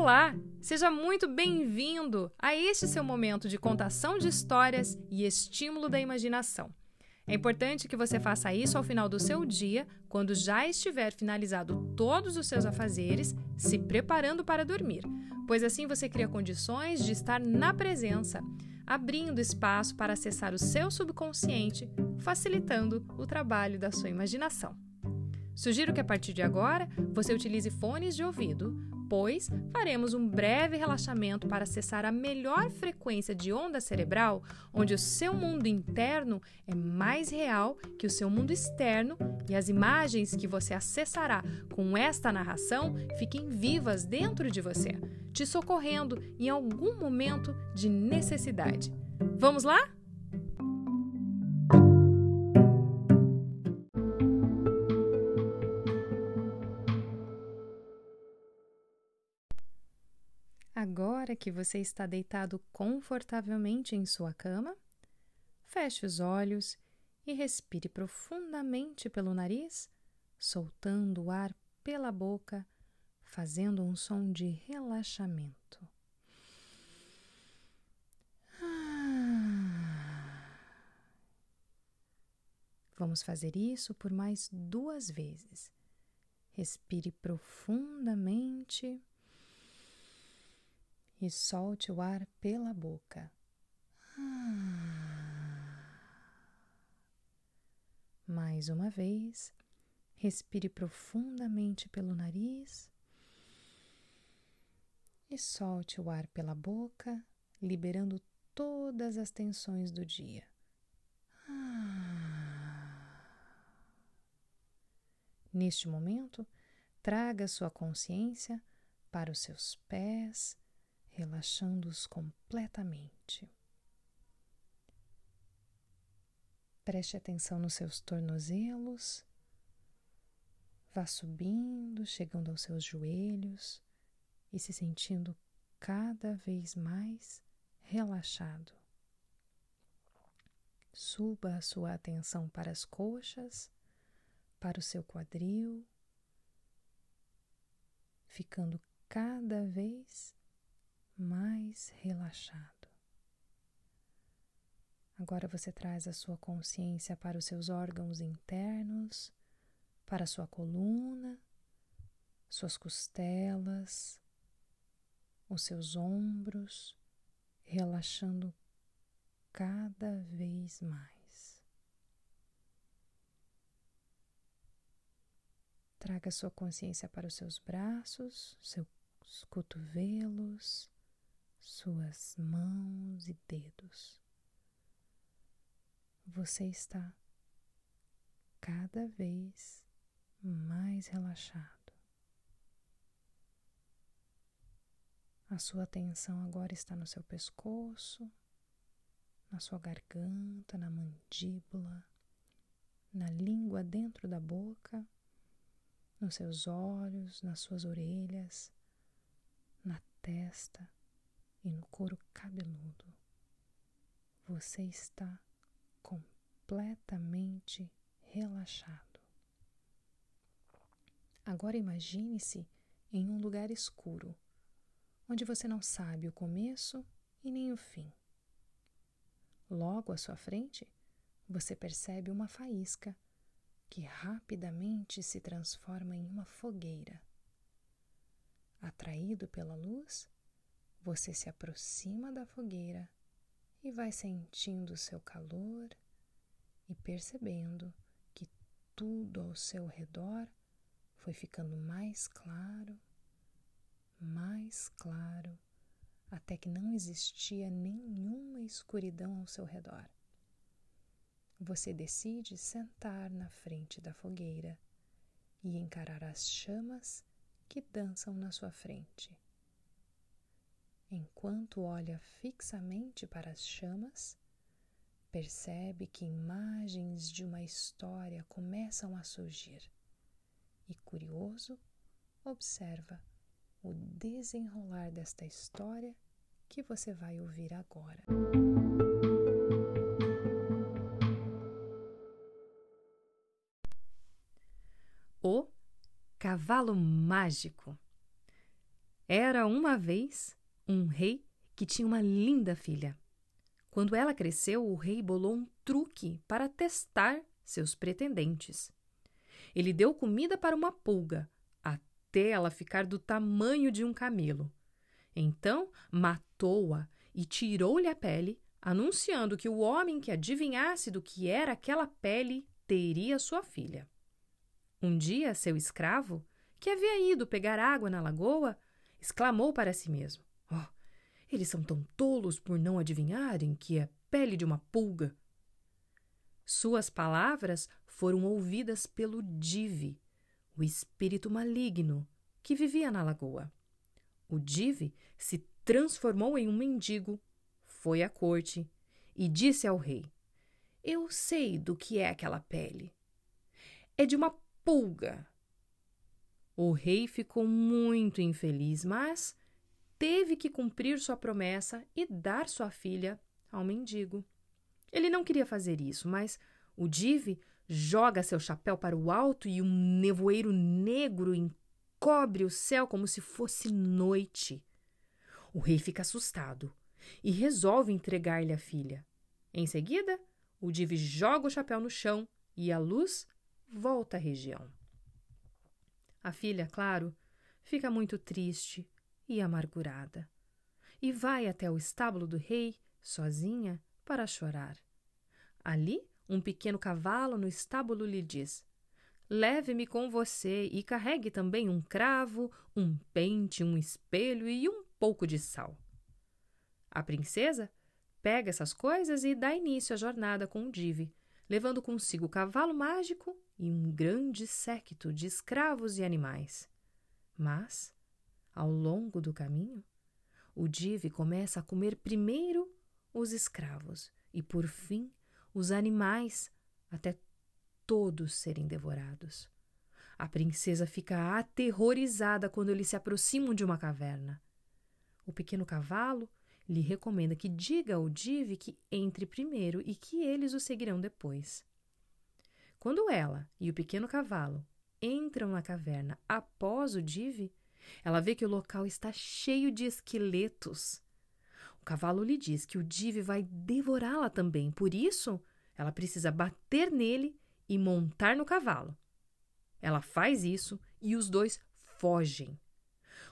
Olá! Seja muito bem-vindo a este seu momento de contação de histórias e estímulo da imaginação. É importante que você faça isso ao final do seu dia, quando já estiver finalizado todos os seus afazeres, se preparando para dormir, pois assim você cria condições de estar na presença, abrindo espaço para acessar o seu subconsciente, facilitando o trabalho da sua imaginação. Sugiro que a partir de agora você utilize fones de ouvido, depois, faremos um breve relaxamento para acessar a melhor frequência de onda cerebral, onde o seu mundo interno é mais real que o seu mundo externo e as imagens que você acessará com esta narração fiquem vivas dentro de você, te socorrendo em algum momento de necessidade. Vamos lá? Agora que você está deitado confortavelmente em sua cama, feche os olhos e respire profundamente pelo nariz, soltando o ar pela boca, fazendo um som de relaxamento. Vamos fazer isso por mais duas vezes. Respire profundamente e solte o ar pela boca. Mais uma vez, respire profundamente pelo nariz e solte o ar pela boca, liberando todas as tensões do dia. Neste momento, traga sua consciência para os seus pés, relaxando-os completamente. Preste atenção nos seus tornozelos, vá subindo, chegando aos seus joelhos e se sentindo cada vez mais relaxado. Suba a sua atenção para as coxas, para o seu quadril, ficando cada vez mais relaxado. Agora você traz a sua consciência para os seus órgãos internos, para a sua coluna, suas costelas, os seus ombros, relaxando cada vez mais. Traga sua consciência para os seus braços, seus cotovelos, suas mãos e dedos. Você está cada vez mais relaxado. A sua atenção agora está no seu pescoço, na sua garganta, na mandíbula, na língua dentro da boca, nos seus olhos, nas suas orelhas, na testa e no couro cabeludo. Você está completamente relaxado. Agora imagine-se em um lugar escuro, onde você não sabe o começo e nem o fim. Logo à sua frente, você percebe uma faísca que rapidamente se transforma em uma fogueira. Atraído pela luz, você se aproxima da fogueira e vai sentindo o seu calor e percebendo que tudo ao seu redor foi ficando mais claro, mais claro, até que não existia nenhuma escuridão ao seu redor. Você decide sentar na frente da fogueira e encarar as chamas que dançam na sua frente. Enquanto olha fixamente para as chamas, percebe que imagens de uma história começam a surgir e, curioso, observa o desenrolar desta história que você vai ouvir agora. O Cavalo Mágico Era uma vez um rei que tinha uma linda filha. Quando ela cresceu, o rei bolou um truque para testar seus pretendentes. Ele deu comida para uma pulga, até ela ficar do tamanho de um camelo. Então matou-a e tirou-lhe a pele, anunciando que o homem que adivinhasse do que era aquela pele teria sua filha. Um dia, seu escravo, que havia ido pegar água na lagoa, exclamou para si mesmo: eles são tão tolos por não adivinharem que é pele de uma pulga. Suas palavras foram ouvidas pelo Dive, o espírito maligno que vivia na lagoa. O Dive se transformou em um mendigo, foi à corte e disse ao rei: Eu sei do que é aquela pele. É de uma pulga. O rei ficou muito infeliz, mas teve que cumprir sua promessa e dar sua filha ao mendigo. Ele não queria fazer isso, mas o Dive joga seu chapéu para o alto e um nevoeiro negro encobre o céu como se fosse noite. O rei fica assustado e resolve entregar-lhe a filha. Em seguida, o Dive joga o chapéu no chão e a luz volta à região. A filha, claro, fica muito triste e amargurada. E vai até o estábulo do rei, sozinha, para chorar. Ali, um pequeno cavalo no estábulo lhe diz: Leve-me com você e carregue também um cravo, um pente, um espelho e um pouco de sal. A princesa pega essas coisas e dá início à jornada com o Dive, levando consigo o cavalo mágico e um grande séquito de escravos e animais. Mas, ao longo do caminho, o Dive começa a comer primeiro os escravos e, por fim, os animais, até todos serem devorados. A princesa fica aterrorizada quando eles se aproximam de uma caverna. O pequeno cavalo lhe recomenda que diga ao Dive que entre primeiro e que eles o seguirão depois. Quando ela e o pequeno cavalo entram na caverna após o Dive, ela vê que o local está cheio de esqueletos. O cavalo lhe diz que o Dive vai devorá-la também, por isso ela precisa bater nele e montar no cavalo. Ela faz isso e os dois fogem.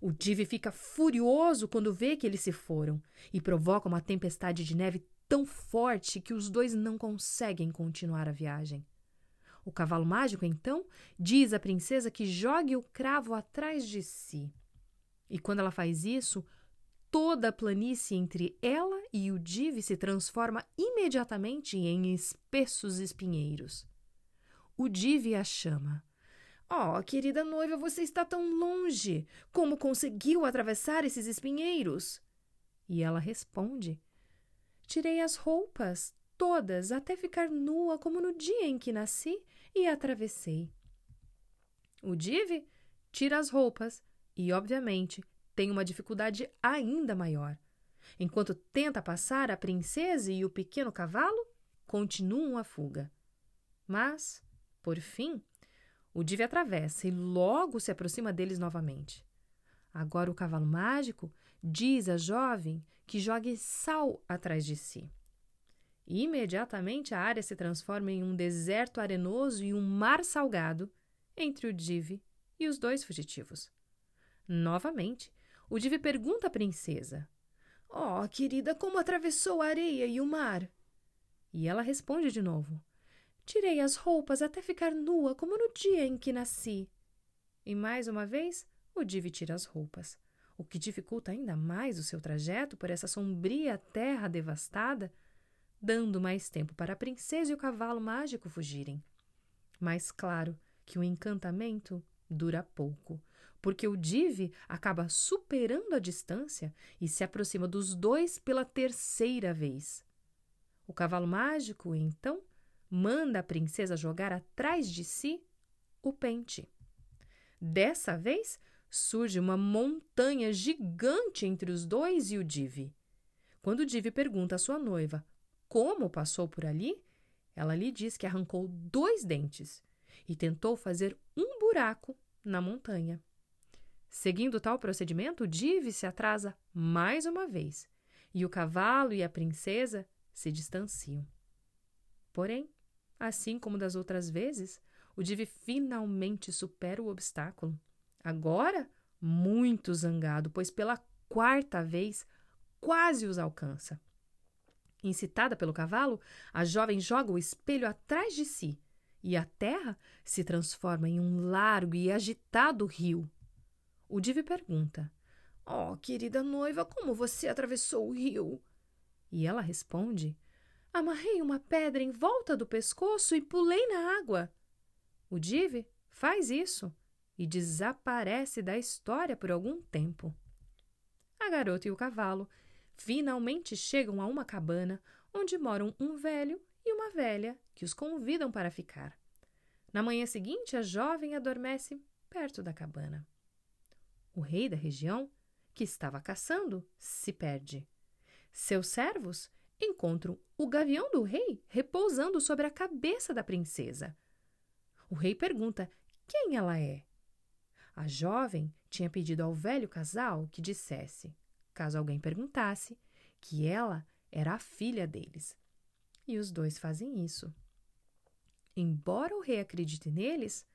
O Dive fica furioso quando vê que eles se foram e provoca uma tempestade de neve tão forte que os dois não conseguem continuar a viagem. O cavalo mágico, então, diz à princesa que jogue o cravo atrás de si. E quando ela faz isso, toda a planície entre ela e o Dive se transforma imediatamente em espessos espinheiros. O Dive a chama. Oh, querida noiva, você está tão longe. Como conseguiu atravessar esses espinheiros? E ela responde: Tirei as roupas, todas, até ficar nua como no dia em que nasci e atravessei. O Dive tira as roupas e, obviamente, tem uma dificuldade ainda maior. Enquanto tenta passar, a princesa e o pequeno cavalo continuam a fuga. Mas, por fim, o Dive atravessa e logo se aproxima deles novamente. Agora o cavalo mágico diz à jovem que jogue sal atrás de si. Imediatamente a área se transforma em um deserto arenoso e um mar salgado entre o Dive e os dois fugitivos. Novamente, o Dive pergunta à princesa: Oh, querida, como atravessou a areia e o mar? E ela responde de novo: Tirei as roupas até ficar nua como no dia em que nasci. E mais uma vez, o Dive tira as roupas, o que dificulta ainda mais o seu trajeto por essa sombria terra devastada dando mais tempo para a princesa e o cavalo mágico fugirem. Mas claro que o encantamento dura pouco, porque o Dive acaba superando a distância e se aproxima dos dois pela terceira vez. O cavalo mágico, então, manda a princesa jogar atrás de si o pente. Dessa vez, surge uma montanha gigante entre os dois e o Dive. Quando o Dive pergunta à sua noiva como passou por ali, ela lhe diz que arrancou dois dentes e tentou fazer um buraco na montanha. Seguindo tal procedimento, Dive se atrasa mais uma vez e o cavalo e a princesa se distanciam. Porém, assim como das outras vezes, o Dive finalmente supera o obstáculo. Agora, muito zangado, pois pela quarta vez quase os alcança. Incitada pelo cavalo, a jovem joga o espelho atrás de si e a terra se transforma em um largo e agitado rio. O Dive pergunta: Oh, querida noiva, como você atravessou o rio? E ela responde: Amarrei uma pedra em volta do pescoço e pulei na água. O Dive faz isso e desaparece da história por algum tempo. A garota e o cavalo finalmente chegam a uma cabana onde moram um velho e uma velha que os convidam para ficar. Na manhã seguinte, a jovem adormece perto da cabana. O rei da região, que estava caçando, se perde. Seus servos encontram o gavião do rei repousando sobre a cabeça da princesa. O rei pergunta quem ela é. A jovem tinha pedido ao velho casal que dissesse caso alguém perguntasse, que ela era a filha deles. E os dois fazem isso. Embora o rei acredite neles,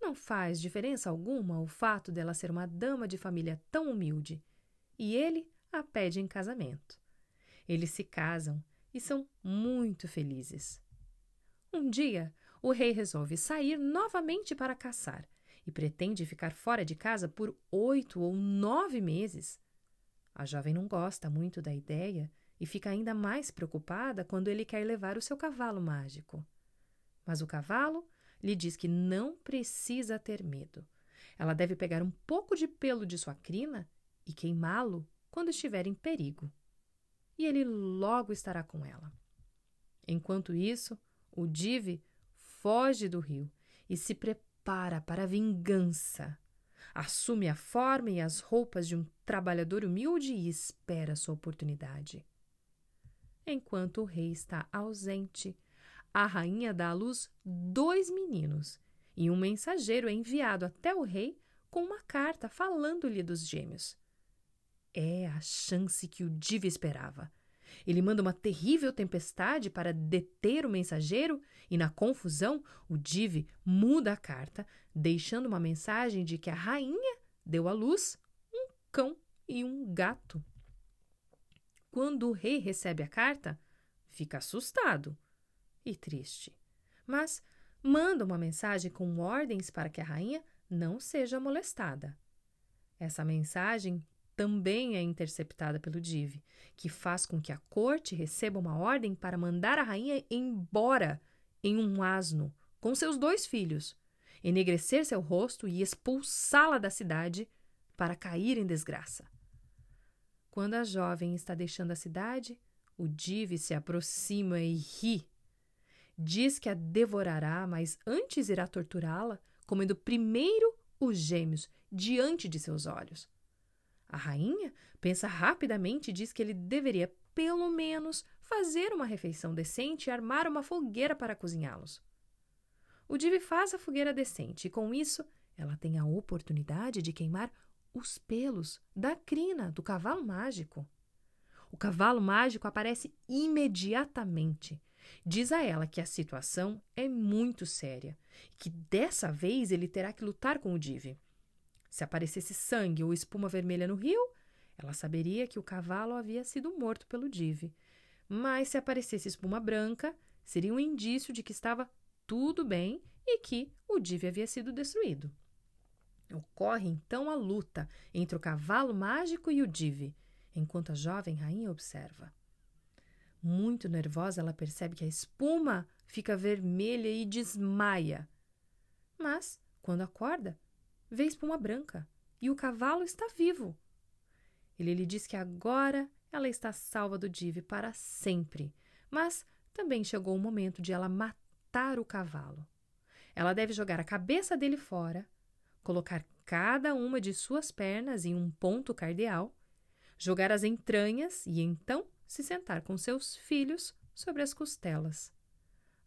não faz diferença alguma o fato dela ser uma dama de família tão humilde, e ele a pede em casamento. Eles se casam e são muito felizes. Um dia, o rei resolve sair novamente para caçar e pretende ficar fora de casa por oito ou nove meses. A jovem não gosta muito da ideia e fica ainda mais preocupada quando ele quer levar o seu cavalo mágico. Mas o cavalo lhe diz que não precisa ter medo. Ela deve pegar um pouco de pelo de sua crina e queimá-lo quando estiver em perigo. E ele logo estará com ela. Enquanto isso, o Dive foge do rio e se prepara para a vingança. Assume a forma e as roupas de um trabalhador humilde e espera sua oportunidade. Enquanto o rei está ausente, a rainha dá à luz dois meninos e um mensageiro é enviado até o rei com uma carta falando-lhe dos gêmeos. É a chance que o Diva esperava. Ele manda uma terrível tempestade para deter o mensageiro e, na confusão, o Dive muda a carta, deixando uma mensagem de que a rainha deu à luz um cão e um gato. Quando o rei recebe a carta, fica assustado e triste, mas manda uma mensagem com ordens para que a rainha não seja molestada. Essa mensagem também é interceptada pelo Dive, que faz com que a corte receba uma ordem para mandar a rainha embora em um asno com seus dois filhos, enegrecer seu rosto e expulsá-la da cidade para cair em desgraça. Quando a jovem está deixando a cidade, o Dive se aproxima e ri. Diz que a devorará, mas antes irá torturá-la, comendo primeiro os gêmeos diante de seus olhos. A rainha pensa rapidamente e diz que ele deveria, pelo menos, fazer uma refeição decente e armar uma fogueira para cozinhá-los. O Divi faz a fogueira decente e, com isso, ela tem a oportunidade de queimar os pelos da crina do cavalo mágico. O cavalo mágico aparece imediatamente. Diz a ela que a situação é muito séria e que dessa vez ele terá que lutar com o Divi. Se aparecesse sangue ou espuma vermelha no rio, ela saberia que o cavalo havia sido morto pelo Dive. Mas se aparecesse espuma branca, seria um indício de que estava tudo bem e que o Dive havia sido destruído. Ocorre então a luta entre o cavalo mágico e o Dive, enquanto a jovem rainha observa. Muito nervosa, ela percebe que a espuma fica vermelha e desmaia. Mas, quando acorda, vê espuma branca e o cavalo está vivo. Ele lhe diz que agora ela está salva do Dive para sempre, mas também chegou o momento de ela matar o cavalo. Ela deve jogar a cabeça dele fora, colocar cada uma de suas pernas em um ponto cardeal, jogar as entranhas e então se sentar com seus filhos sobre as costelas.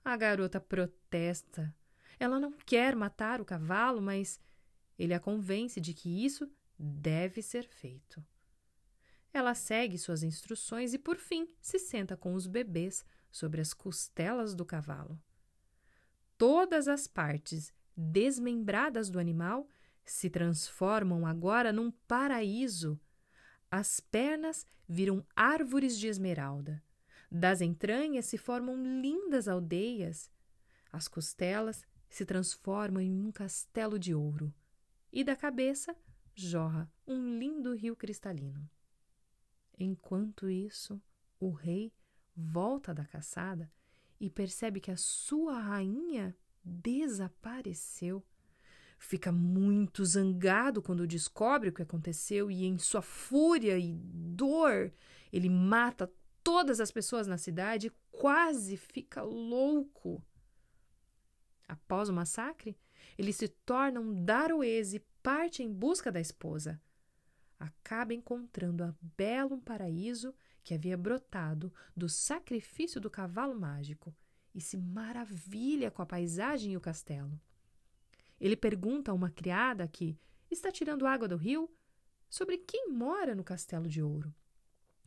A garota protesta. Ela não quer matar o cavalo, mas ele a convence de que isso deve ser feito. Ela segue suas instruções e, por fim, se senta com os bebês sobre as costelas do cavalo. Todas as partes desmembradas do animal se transformam agora num paraíso. As pernas viram árvores de esmeralda. Das entranhas se formam lindas aldeias. As costelas se transformam em um castelo de ouro. E da cabeça jorra um lindo rio cristalino. Enquanto isso, o rei volta da caçada e percebe que a sua rainha desapareceu. Fica muito zangado quando descobre o que aconteceu e, em sua fúria e dor, ele mata todas as pessoas na cidade e quase fica louco. Após o massacre, ele se torna um e parte em busca da esposa acaba encontrando a belo um paraíso que havia brotado do sacrifício do cavalo mágico e se maravilha com a paisagem e o castelo. Ele pergunta a uma criada que está tirando água do rio sobre quem mora no castelo de ouro.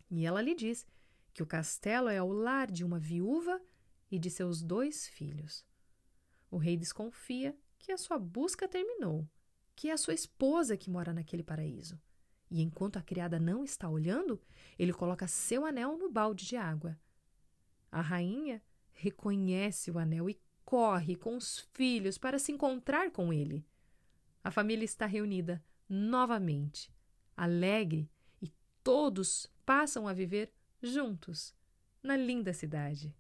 E ela lhe diz que o castelo é o lar de uma viúva e de seus dois filhos. O rei desconfia que a sua busca terminou, que é a sua esposa que mora naquele paraíso. E enquanto a criada não está olhando, ele coloca seu anel no balde de água. A rainha reconhece o anel e corre com os filhos para se encontrar com ele. A família está reunida novamente, alegre, e todos passam a viver juntos na linda cidade.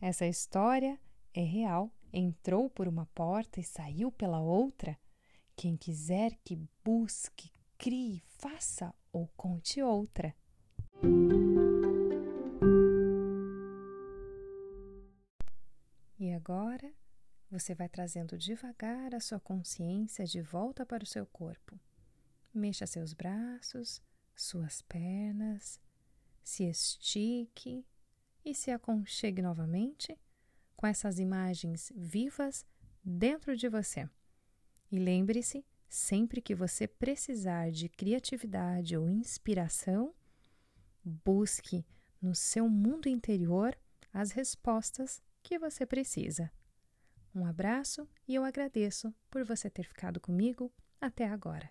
Essa história é real. Entrou por uma porta e saiu pela outra. Quem quiser que busque, crie, faça ou conte outra. E agora você vai trazendo devagar a sua consciência de volta para o seu corpo. Mexa seus braços, suas pernas, se estique e se aconchegue novamente com essas imagens vivas dentro de você. E lembre-se, sempre que você precisar de criatividade ou inspiração, busque no seu mundo interior as respostas que você precisa. Um abraço e eu agradeço por você ter ficado comigo até agora.